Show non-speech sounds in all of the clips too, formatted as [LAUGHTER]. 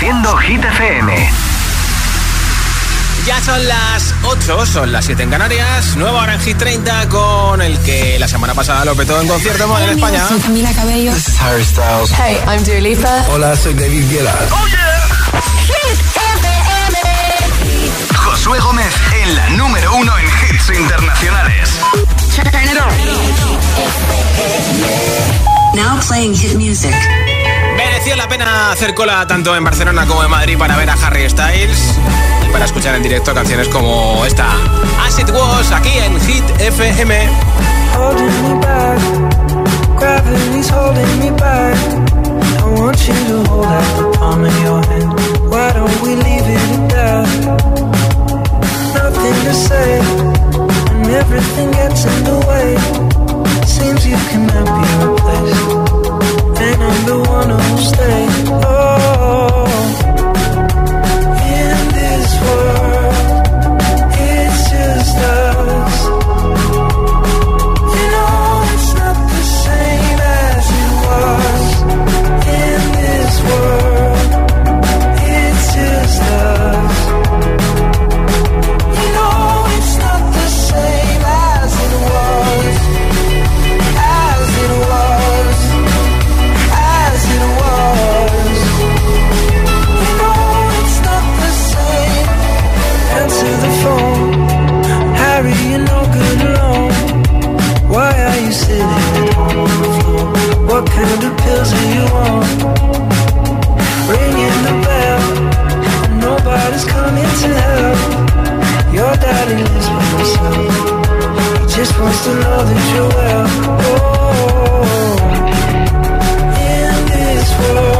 Produciendo Hit FM. Ya son las 8, son las 7 en Canarias. Nueva hora en Hit 30 con el que la semana pasada lo petó en concierto en España. Soy Camila Cabello. This is Harry Styles. Hey, I'm Dua Lipa. Hola, soy David Guetta. Oh yeah. Hit FM. Josué Gómez en la número uno en hits internacionales. Now playing hit music. Merecía la pena hacer cola tanto en Barcelona como en Madrid para ver a Harry Styles y para escuchar en directo canciones como esta, As It Was, aquí en Hit FM. Nothing to say, and Everything gets in the way. Seems you cannot be replaced. and I'm the one who'll stay. Oh, in this world, it's just us. and the pills that you want. Ringing the bell, nobody's coming to help. Your daddy lives by himself. He just wants to know that you're well. Oh, in this world.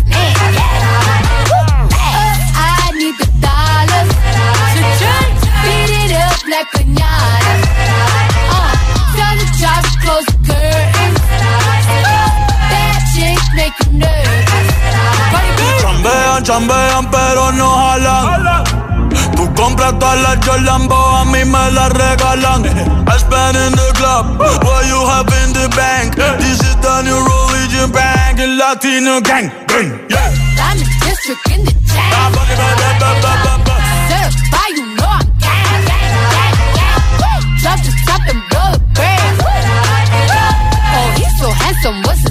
Chambean, chambean, pero no jalan. Tú compras todas las Jolambo, a mí me las regalan. I spend in the club, what you have in the bank. This is the new religion bank, and Latino gang. gang yeah. Diamond district in the ah, town. Certified, you know I'm drop the top and blow the brand. Oh, he's so handsome, what's his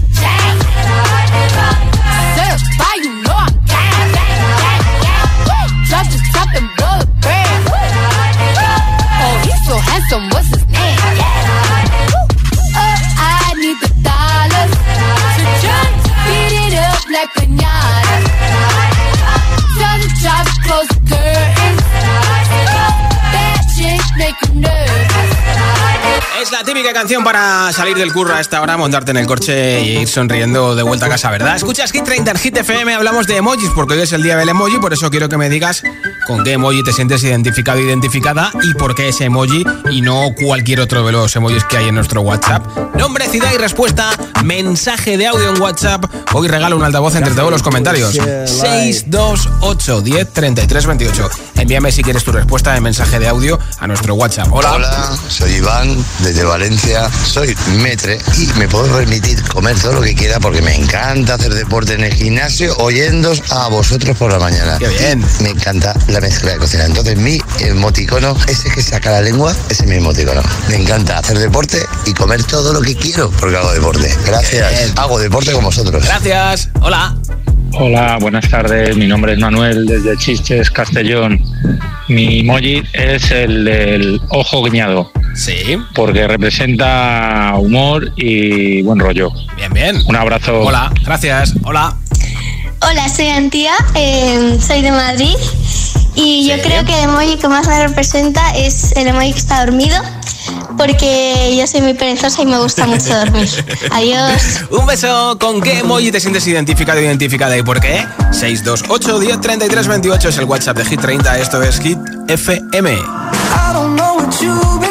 some what's Es la típica canción para salir del curro a esta hora, montarte en el coche y ir sonriendo de vuelta a casa, ¿verdad? Escuchas Hit 30 en Hit FM, hablamos de emojis porque hoy es el día del emoji, por eso quiero que me digas con qué emoji te sientes identificado o identificada y por qué ese emoji y no cualquier otro de los emojis que hay en nuestro WhatsApp. Nombre, ciudad y respuesta, mensaje de audio en WhatsApp. Hoy regalo un altavoz entre todos los comentarios. 628 10 33 28. Envíame si quieres tu respuesta de mensaje de audio a nuestro WhatsApp. Hola. Hola, soy Iván desde Valencia. Soy metre y me puedo permitir comer todo lo que quiera porque me encanta hacer deporte en el gimnasio oyéndos a vosotros por la mañana. Qué bien. Me encanta la mezcla de cocina. Entonces mi emoticono, ese que saca la lengua, ese es mi emoticono. Me encanta hacer deporte y comer todo lo que quiero porque hago deporte. Gracias. Bien. Hago deporte con vosotros. Gracias. Hola. Hola, buenas tardes. Mi nombre es Manuel desde Chistes, Castellón. Mi emoji es el del ojo guiñado Sí. porque representa humor y buen rollo. Bien, bien. Un abrazo. Hola. Gracias. Hola. Hola, soy Antía, eh, soy de Madrid y yo Sí. creo que el emoji que más me representa es el emoji que está dormido porque yo soy muy perezosa y me gusta mucho dormir. [LAUGHS] Adiós. Un beso. ¿Con qué emoji te sientes identificado o identificada y por qué? 628 10 33 28 es el WhatsApp de Hit 30. Esto es Hit FM. I don't know what you've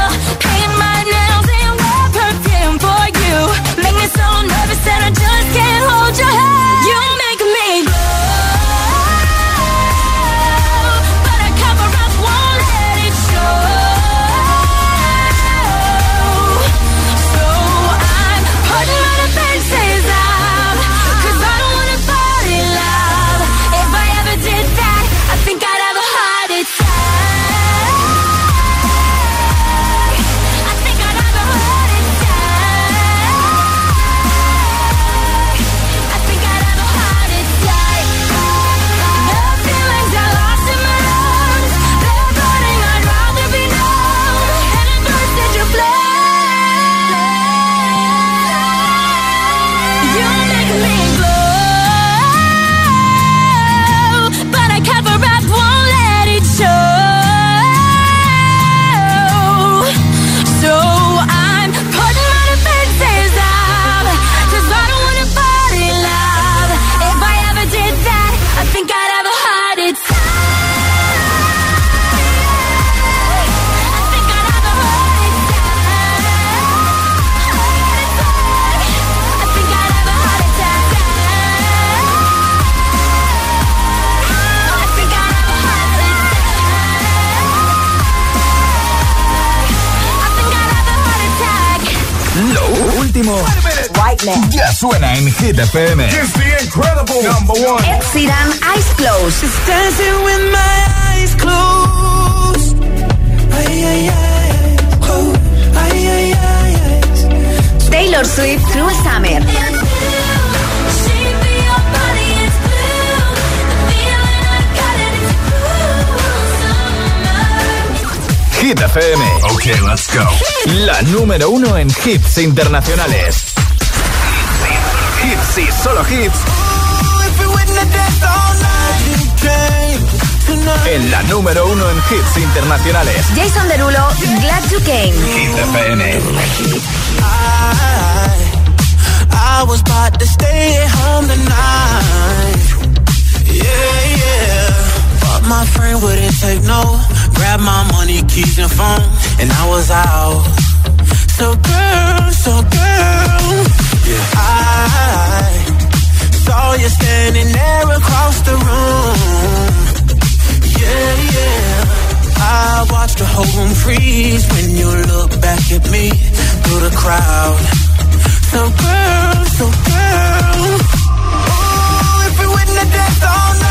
so nervous that I just can't hold your hand. You en Hit FM. It's the incredible number one. Ed Sheeran, Eyes Closed. Dancing with my eyes closed. Ay, ay, ay, closed. Ay, ay, ay, ay. Taylor Swift, Cruel summer. Hit FM. Ok, let's go. La número uno en hits internacionales. Hits y solo hits en la número uno en hits internacionales. Jason Derulo, Glad You Came. Hit FM. I, I was about to stay at home tonight. Yeah, yeah. But my friend wouldn't take no. Grab my money, keys, and phone, and I was out. So girl, so girl, yeah. I saw you standing there across the room. Yeah, yeah. I watched the whole room freeze when you back at me through the crowd. So girl, so girl. Ooh, if we wouldn't have danced all night.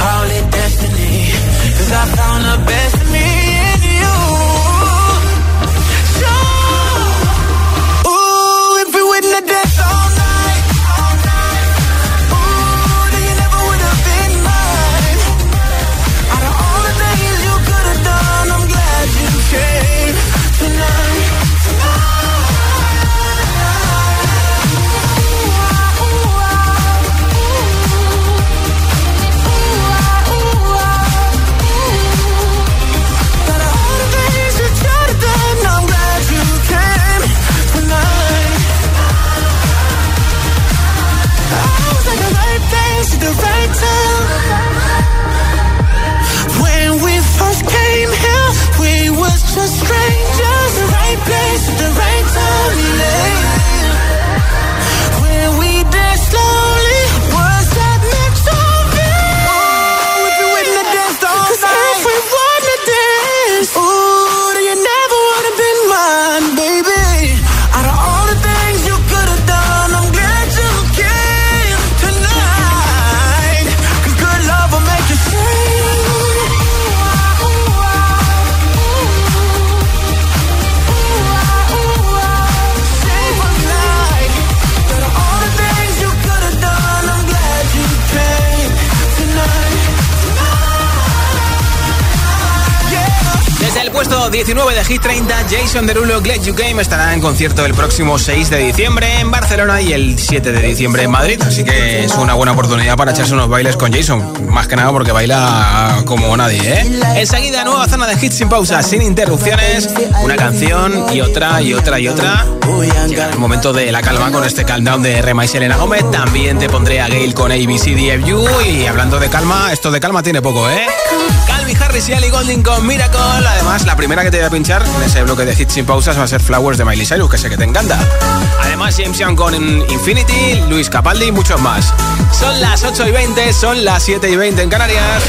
call it destiny. Cause I found the best of me. De Hit 30, Jason Derulo, Glad You Game estará en concierto el próximo 6 de diciembre en Barcelona y el 7 de diciembre en Madrid. Así que es una buena oportunidad para echarse unos bailes con Jason. Más que nada porque baila como nadie, ¿eh? Enseguida, nueva zona de hits sin pausa, sin interrupciones. Una canción y otra y otra y otra. Llega el momento de la calma con este calm down de Rema y Selena Gómez. También te pondré a Gail con ABCDFU. Y hablando de calma, esto de calma tiene poco, ¿eh? Calvin Harris y Ali Golding con Miracle. Además, la primera que te voy a pinchar en ese bloque de hits sin pausas va a ser Flowers de Miley Cyrus, que sé que te encanta. Además, James Young con Infinity, Luis Capaldi y muchos más. Son las 8 y 20, son las 7 y 20 en Canarias.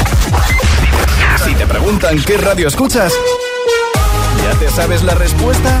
Si te preguntan qué radio escuchas, ¿ya te sabes la respuesta?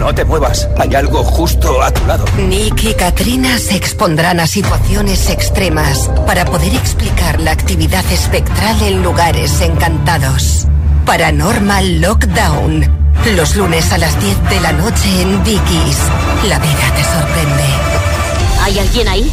No te muevas, hay algo justo a tu lado. Nick y Katrina se expondrán a situaciones extremas para poder explicar la actividad espectral en lugares encantados. Paranormal Lockdown. Los lunes a las 10 de la noche en Dickies. La vida te sorprende. ¿Hay alguien ahí?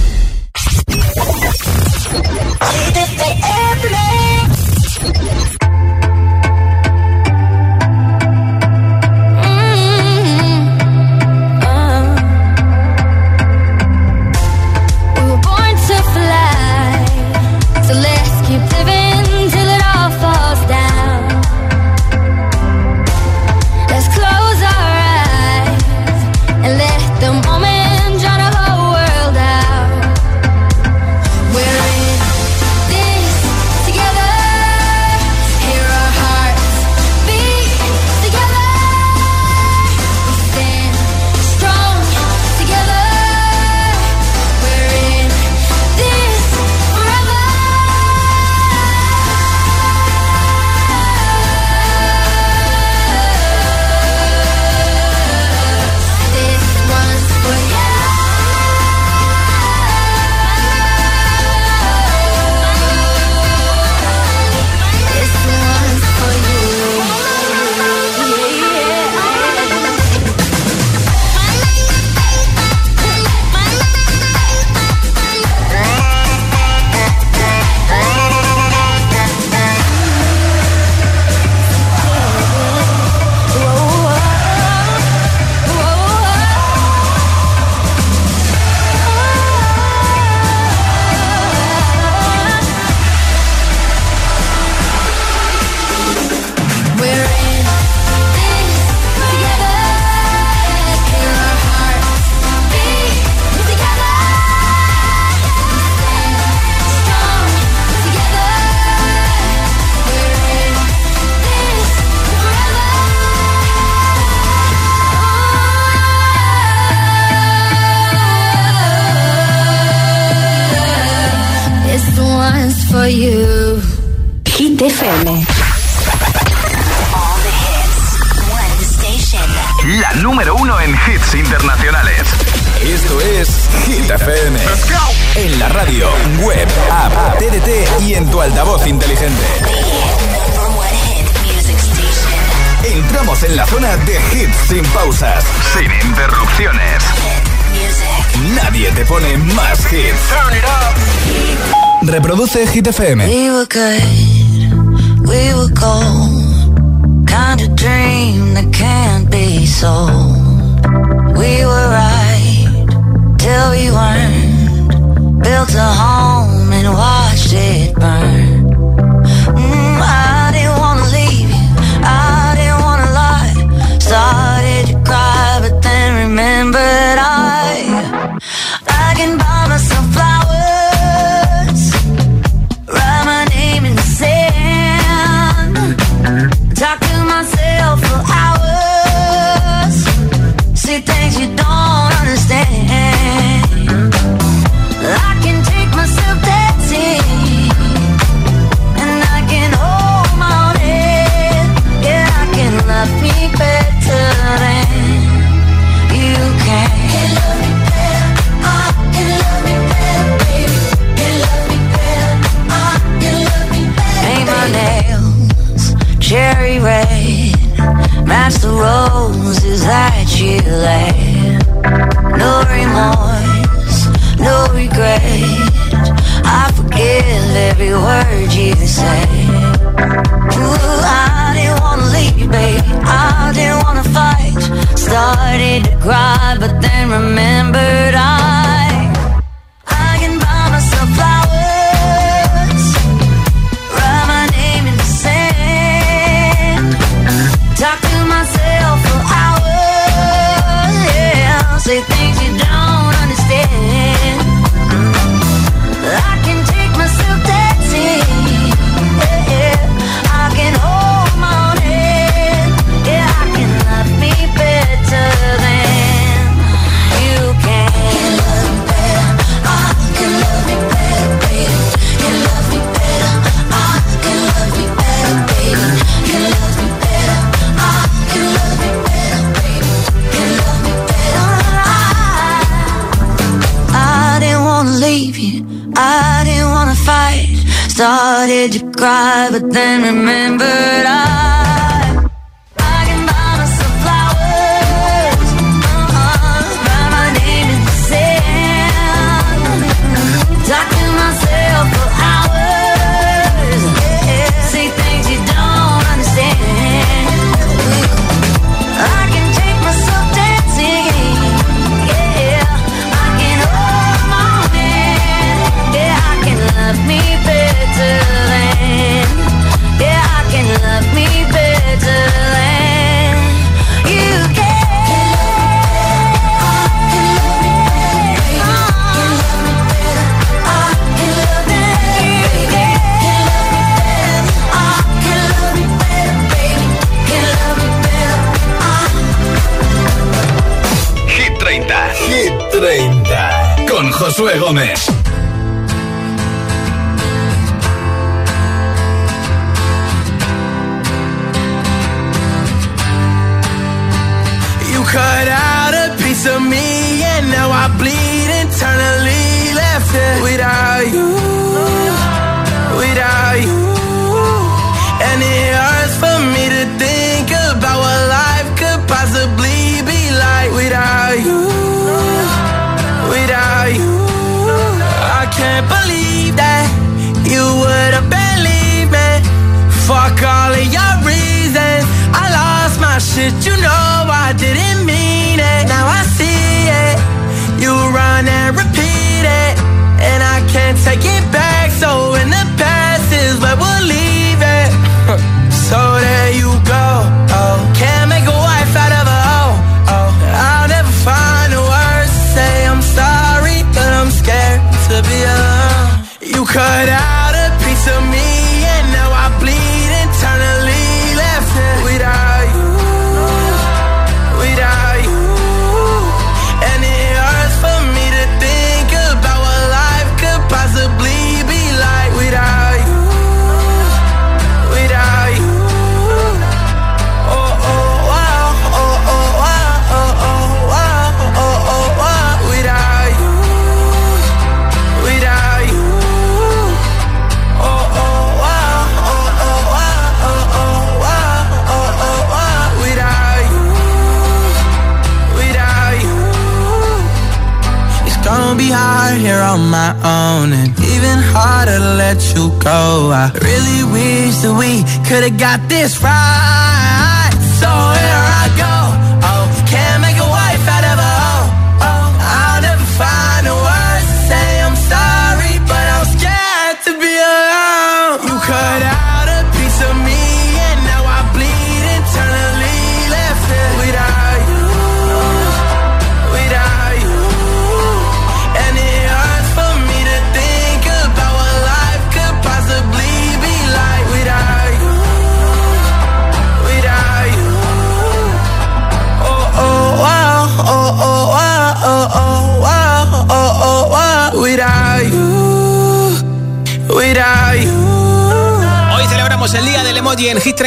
Got this right.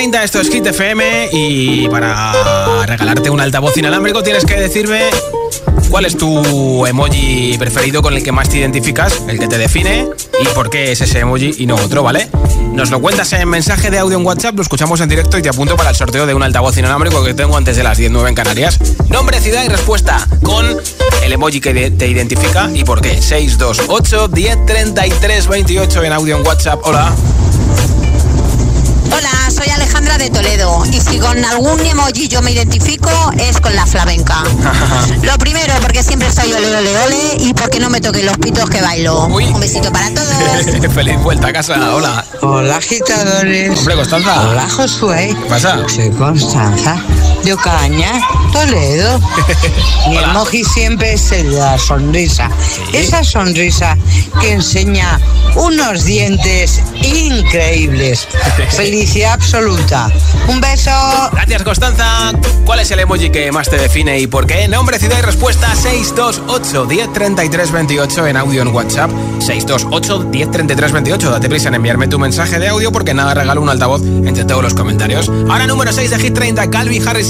30, esto es Hit FM y para regalarte un altavoz inalámbrico tienes que decirme cuál es tu emoji preferido con el que más te identificas, el que te define y por qué es ese emoji y no otro, ¿vale? Nos lo cuentas en mensaje de audio en WhatsApp, lo escuchamos en directo y te apunto para el sorteo de un altavoz inalámbrico que tengo antes de las 10.09 en Canarias. Nombre, ciudad y respuesta con el emoji que te identifica y por qué. 628 10 33 28 en audio en WhatsApp. Hola. Hola, soy Alejandra de Toledo y si con algún emoji yo me identifico es con la flamenca. [LAUGHS] Lo primero porque siempre soy ole ole ole y porque no me toquen los pitos que bailo. Un besito para todos. [LAUGHS] Feliz vuelta a casa. Hola. Hola agitadores. Hombre, Constanza. Hola Josué. ¿Qué pasa? Soy Constanza de Ocaña, Toledo. [LAUGHS] Mi emoji siempre es el de la sonrisa. Esa sonrisa que enseña unos dientes increíbles. [LAUGHS] Felicidad absoluta. Un beso. Gracias, Constanza. ¿Cuál es el emoji que más te define y por qué? Nombre, ciudad y respuesta 628 10 33 28 en audio en WhatsApp. 628 10 33 28. Date prisa en enviarme tu mensaje de audio porque nada regalo un altavoz entre todos los comentarios. Ahora número 6 de Hit 30, Calvin Harris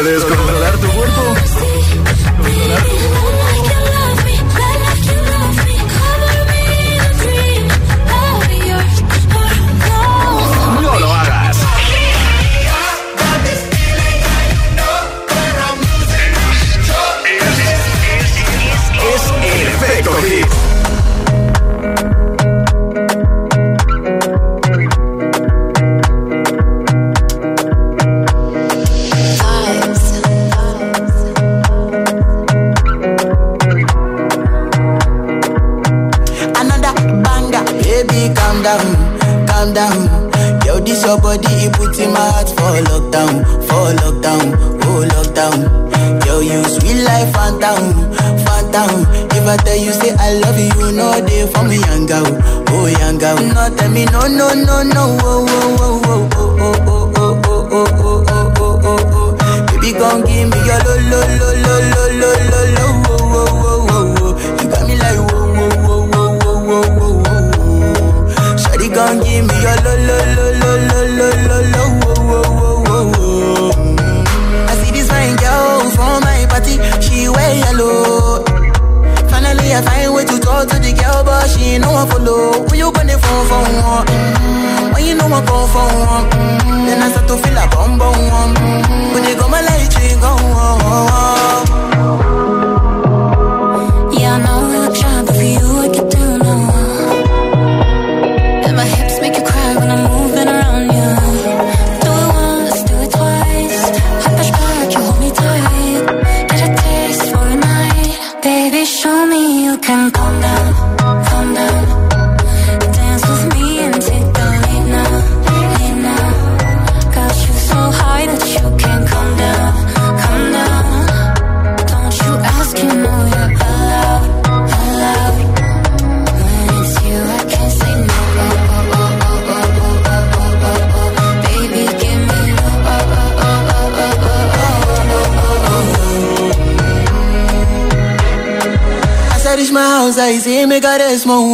it is. raíz y me caresmo.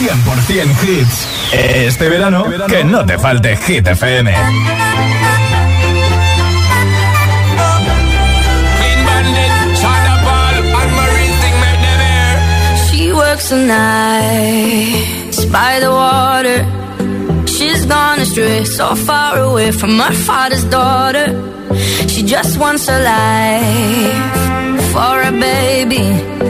100% hits. Este, este verano, que no te falte Hit FM. She works by the water. She's gone astray, so far away from her father's daughter. She just wants her life for a baby.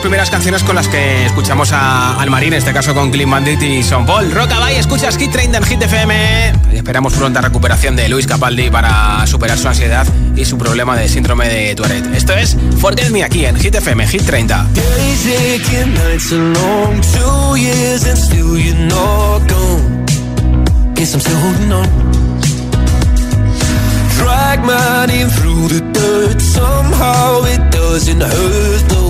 primeras canciones con las que escuchamos a Almarín, en este caso con Clean Bandit y Son Paul. Rockabye, escuchas Hit Train en Hit FM. Esperamos pronta recuperación de Luis Capaldi para superar su ansiedad y su problema de síndrome de Tourette. Esto es Forget Me aquí en Hit FM, Hit 30. Days aching, nights are long, two years and still you're not gone. Guess I'm still holding on. Drag my name through the dirt, somehow it doesn't hurt though.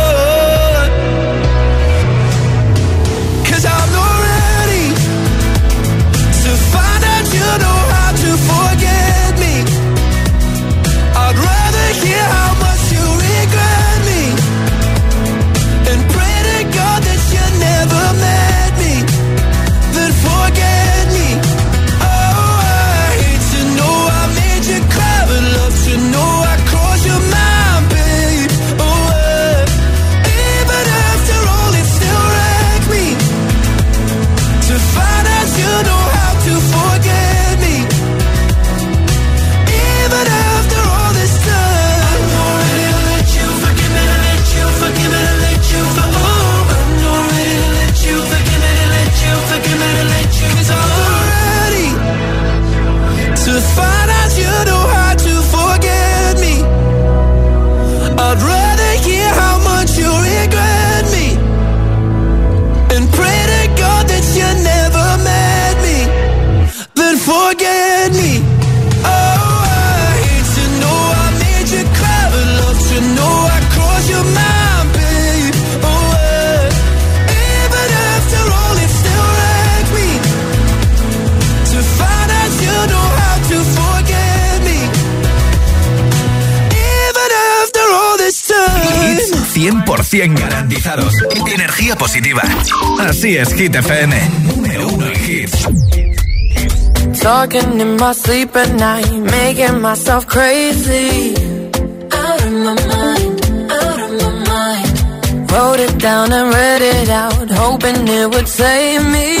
100% garantizados. Energía positiva. Así es, Hit FM. Número uno en hits. Talking in my sleep at night, making myself crazy. Out of my mind, out of my mind. Wrote it down and read it out, hoping it would save me.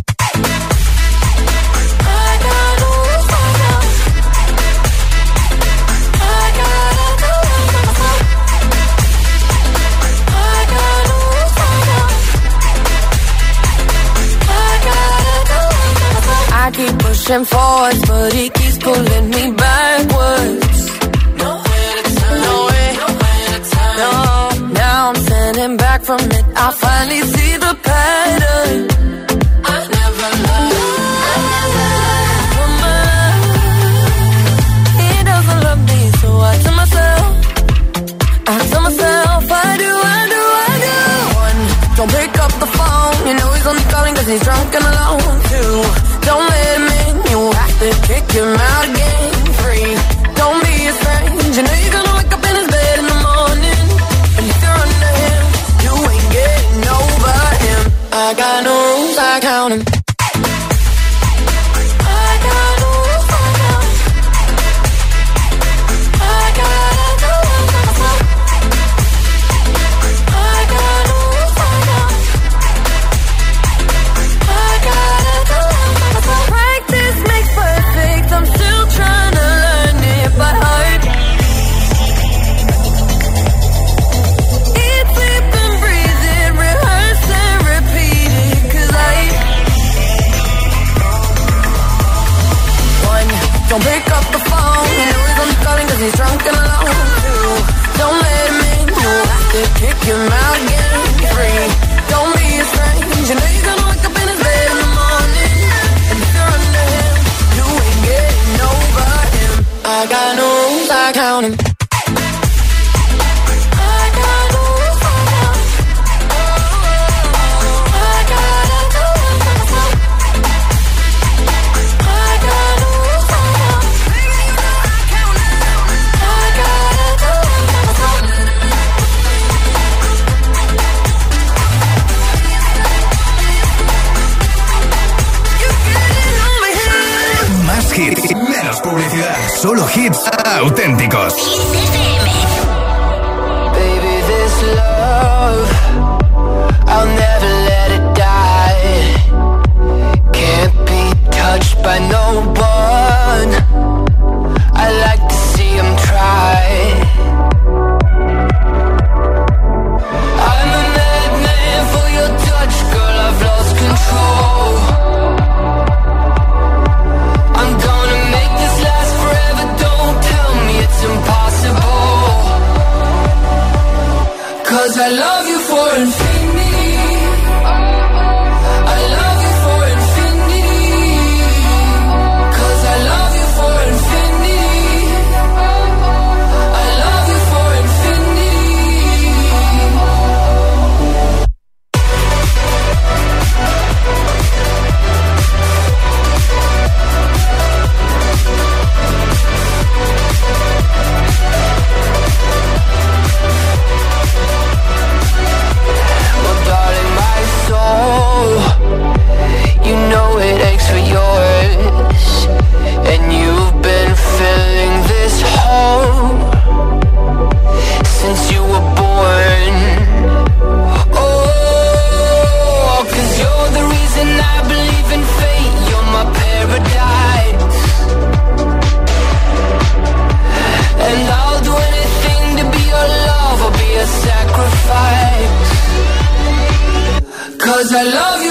And forwards, but he keeps pulling me backwards. Nowhere to turn, nowhere, nowhere to turn. No, now I'm standing back from it. I finally see the path. Come out again Cause I love you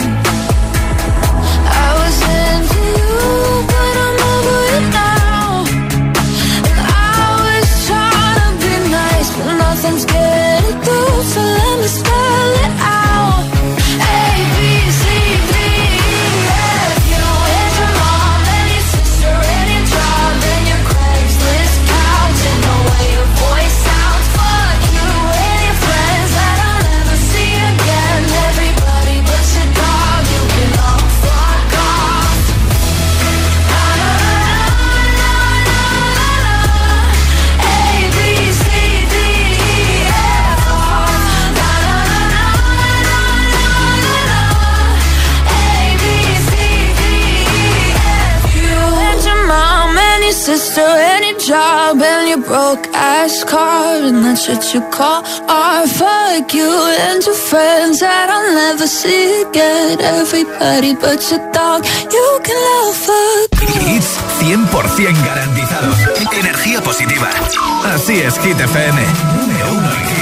fast car and that's what you call art. Fuck you and your friends that I'll never see again. Everybody but your dog, you can love a girl. Hits 100% garantizados. Energía positiva. Así es, Hit FM. Número uno